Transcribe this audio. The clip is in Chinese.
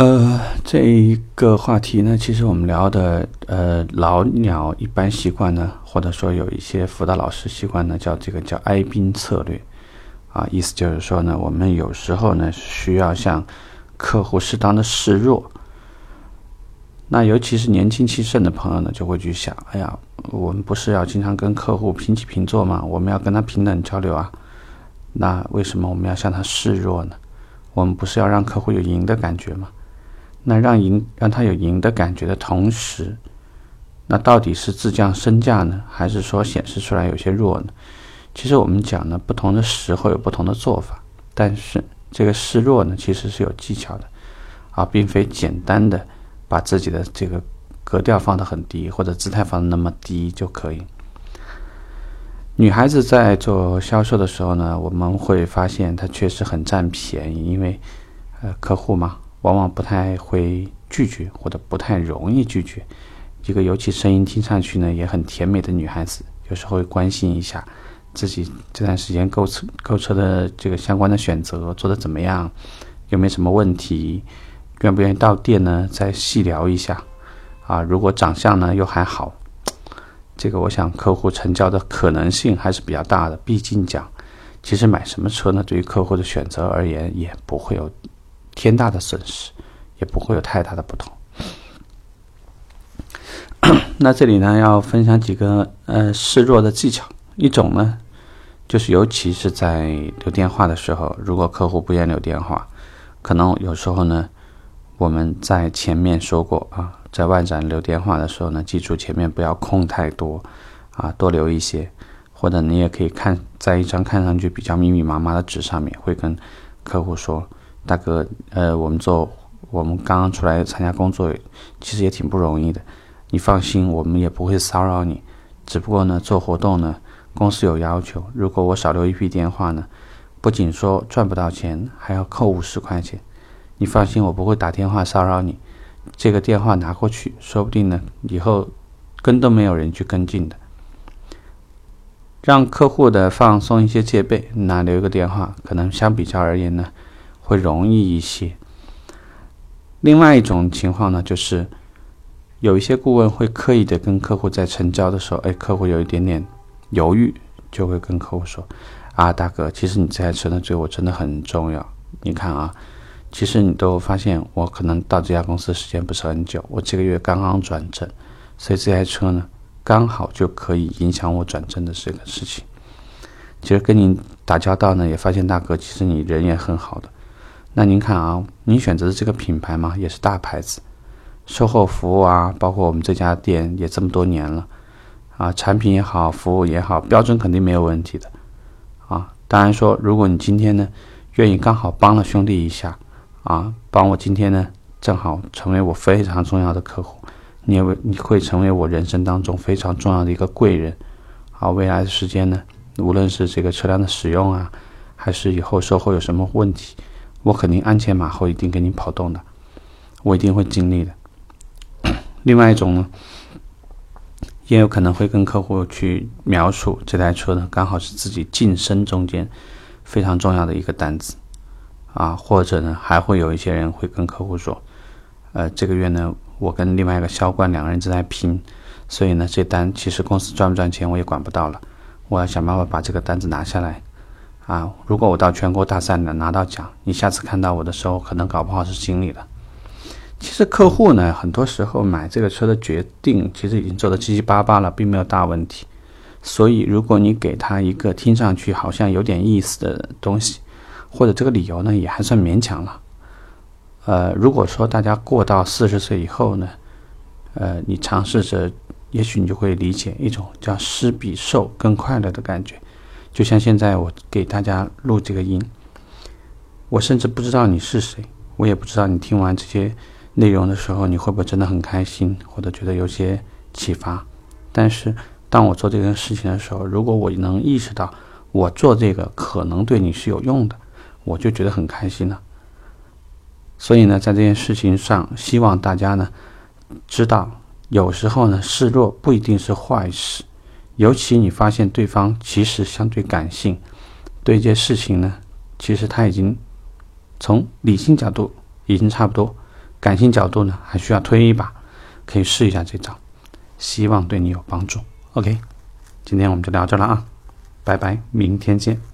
呃，这一个话题呢，其实我们聊的，呃，老鸟一般习惯呢，或者说有一些辅导老师习惯呢，叫这个叫哀兵策略，啊，意思就是说呢，我们有时候呢需要向客户适当的示弱。那尤其是年轻气盛的朋友呢，就会去想，哎呀，我们不是要经常跟客户平起平坐吗？我们要跟他平等交流啊，那为什么我们要向他示弱呢？我们不是要让客户有赢的感觉吗？那让赢让他有赢的感觉的同时，那到底是自降身价呢，还是说显示出来有些弱呢？其实我们讲呢，不同的时候有不同的做法，但是这个示弱呢，其实是有技巧的，啊，并非简单的把自己的这个格调放得很低，或者姿态放得那么低就可以。女孩子在做销售的时候呢，我们会发现她确实很占便宜，因为呃，客户嘛。往往不太会拒绝，或者不太容易拒绝。一个尤其声音听上去呢也很甜美的女孩子，有时候会关心一下自己这段时间购车购车的这个相关的选择做的怎么样，有没有什么问题，愿不愿意到店呢？再细聊一下。啊，如果长相呢又还好，这个我想客户成交的可能性还是比较大的。毕竟讲，其实买什么车呢，对于客户的选择而言也不会有。天大的损失，也不会有太大的不同。那这里呢，要分享几个呃示弱的技巧。一种呢，就是尤其是在留电话的时候，如果客户不愿留电话，可能有时候呢，我们在前面说过啊，在外展留电话的时候呢，记住前面不要空太多啊，多留一些，或者你也可以看在一张看上去比较密密麻麻的纸上面，会跟客户说。大哥，呃，我们做，我们刚刚出来参加工作，其实也挺不容易的。你放心，我们也不会骚扰你。只不过呢，做活动呢，公司有要求，如果我少留一批电话呢，不仅说赚不到钱，还要扣五十块钱。你放心，我不会打电话骚扰你。这个电话拿过去，说不定呢，以后跟都没有人去跟进的。让客户的放松一些戒备，那留一个电话，可能相比较而言呢。会容易一些。另外一种情况呢，就是有一些顾问会刻意的跟客户在成交的时候，哎，客户有一点点犹豫，就会跟客户说：“啊，大哥，其实你这台车呢对我真的很重要。你看啊，其实你都发现我可能到这家公司时间不是很久，我这个月刚刚转正，所以这台车呢刚好就可以影响我转正的这个事情。其实跟你打交道呢，也发现大哥其实你人也很好的。”那您看啊，您选择的这个品牌嘛，也是大牌子，售后服务啊，包括我们这家店也这么多年了，啊，产品也好，服务也好，标准肯定没有问题的，啊，当然说，如果你今天呢，愿意刚好帮了兄弟一下，啊，帮我今天呢，正好成为我非常重要的客户，你也你会成为我人生当中非常重要的一个贵人，啊，未来的时间呢，无论是这个车辆的使用啊，还是以后售后有什么问题。我肯定鞍前马后，一定给你跑动的，我一定会尽力的。另外一种呢，也有可能会跟客户去描述这台车呢，刚好是自己晋升中间非常重要的一个单子啊，或者呢，还会有一些人会跟客户说，呃，这个月呢，我跟另外一个销冠两个人正在拼，所以呢，这单其实公司赚不赚钱我也管不到了，我要想办法把这个单子拿下来。啊，如果我到全国大赛能拿到奖，你下次看到我的时候，可能搞不好是经理了。其实客户呢，很多时候买这个车的决定，其实已经做的七七八八了，并没有大问题。所以，如果你给他一个听上去好像有点意思的东西，或者这个理由呢，也还算勉强了。呃，如果说大家过到四十岁以后呢，呃，你尝试着，也许你就会理解一种叫施比受更快乐的感觉。就像现在我给大家录这个音，我甚至不知道你是谁，我也不知道你听完这些内容的时候，你会不会真的很开心，或者觉得有些启发。但是当我做这件事情的时候，如果我能意识到我做这个可能对你是有用的，我就觉得很开心了。所以呢，在这件事情上，希望大家呢知道，有时候呢示弱不一定是坏事。尤其你发现对方其实相对感性，对一件事情呢，其实他已经从理性角度已经差不多感性角度呢还需要推一把，可以试一下这招，希望对你有帮助。OK，今天我们就聊这了啊，拜拜，明天见。